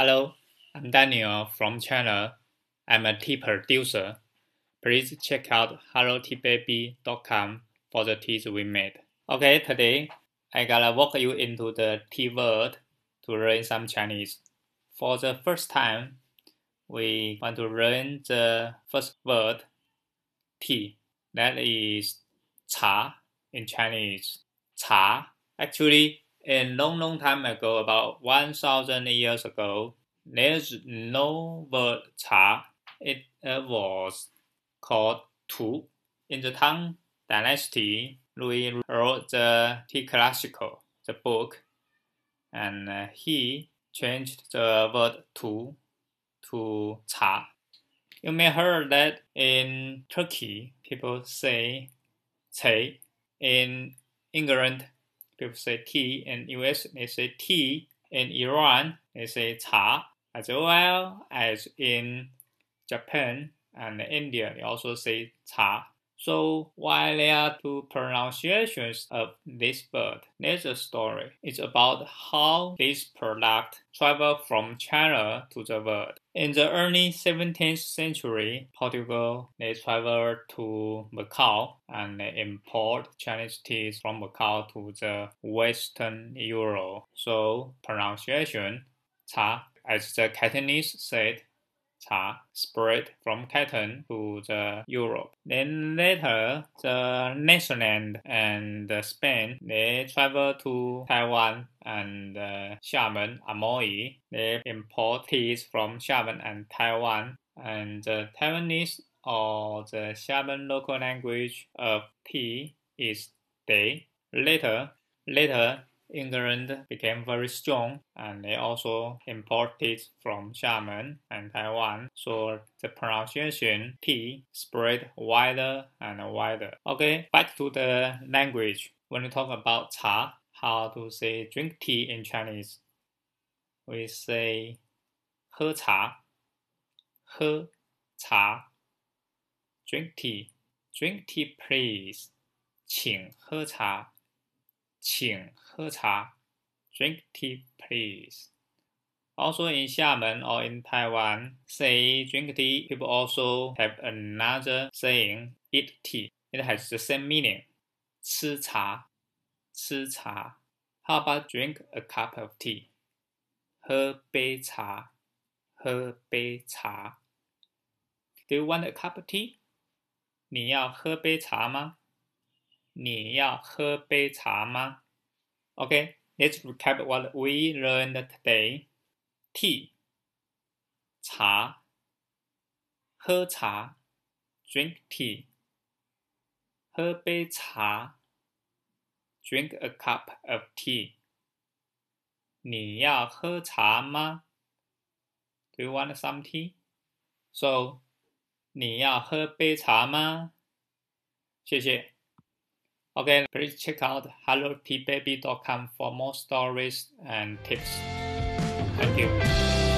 Hello, I'm Daniel from China. I'm a tea producer. Please check out helloteababy.com for the teas we made. Okay, today I gotta walk you into the tea world to learn some Chinese. For the first time, we want to learn the first word, tea. That is 茶 in Chinese. 茶. Actually, a long, long time ago, about 1,000 years ago, there's no word cha. It uh, was called tu. In the Tang Dynasty, Lu Yu wrote the Tea Classical, the book, and uh, he changed the word tu to cha. You may heard that in Turkey, people say "cay." In England, people say tea. In US, they say tea. In Iran, they say cha. As well as in Japan and India, they also say cha. So while there are two pronunciations of this word, there's a story. It's about how this product traveled from China to the world. In the early 17th century, Portugal they traveled to Macau and they import Chinese teas from Macau to the Western Europe. So pronunciation, cha, as the Cantonese said, cha spread from Canton to the Europe. Then later, the Netherlands and Spain they travel to Taiwan and uh, Xiamen, Amoy. They import teas from Xiamen and Taiwan. And the Taiwanese or the Xiamen local language of tea is Day. Later, later England became very strong and they also imported from Xiamen and Taiwan. So the pronunciation T spread wider and wider. Okay, back to the language. When we talk about cha, how to say drink tea in Chinese? We say 喝茶,喝茶, drink tea, drink tea please, 请喝茶。 请喝茶，drink tea please. Also in Xiamen or in Taiwan, say drink tea, people also have another saying, eat tea. It has the same meaning. 吃茶，吃茶. How about drink a cup of tea? 喝杯茶，喝杯茶. Do you want a cup of tea? 你要喝杯茶吗？ 你要喝杯茶吗？Okay, let's recap what we learned today. Tea, 茶，喝茶，drink tea. 喝杯茶，drink a cup of tea. 你要喝茶吗？Do you want some tea? So, 你要喝杯茶吗？谢谢。 Okay, please check out helloteababy.com for more stories and tips. Thank you.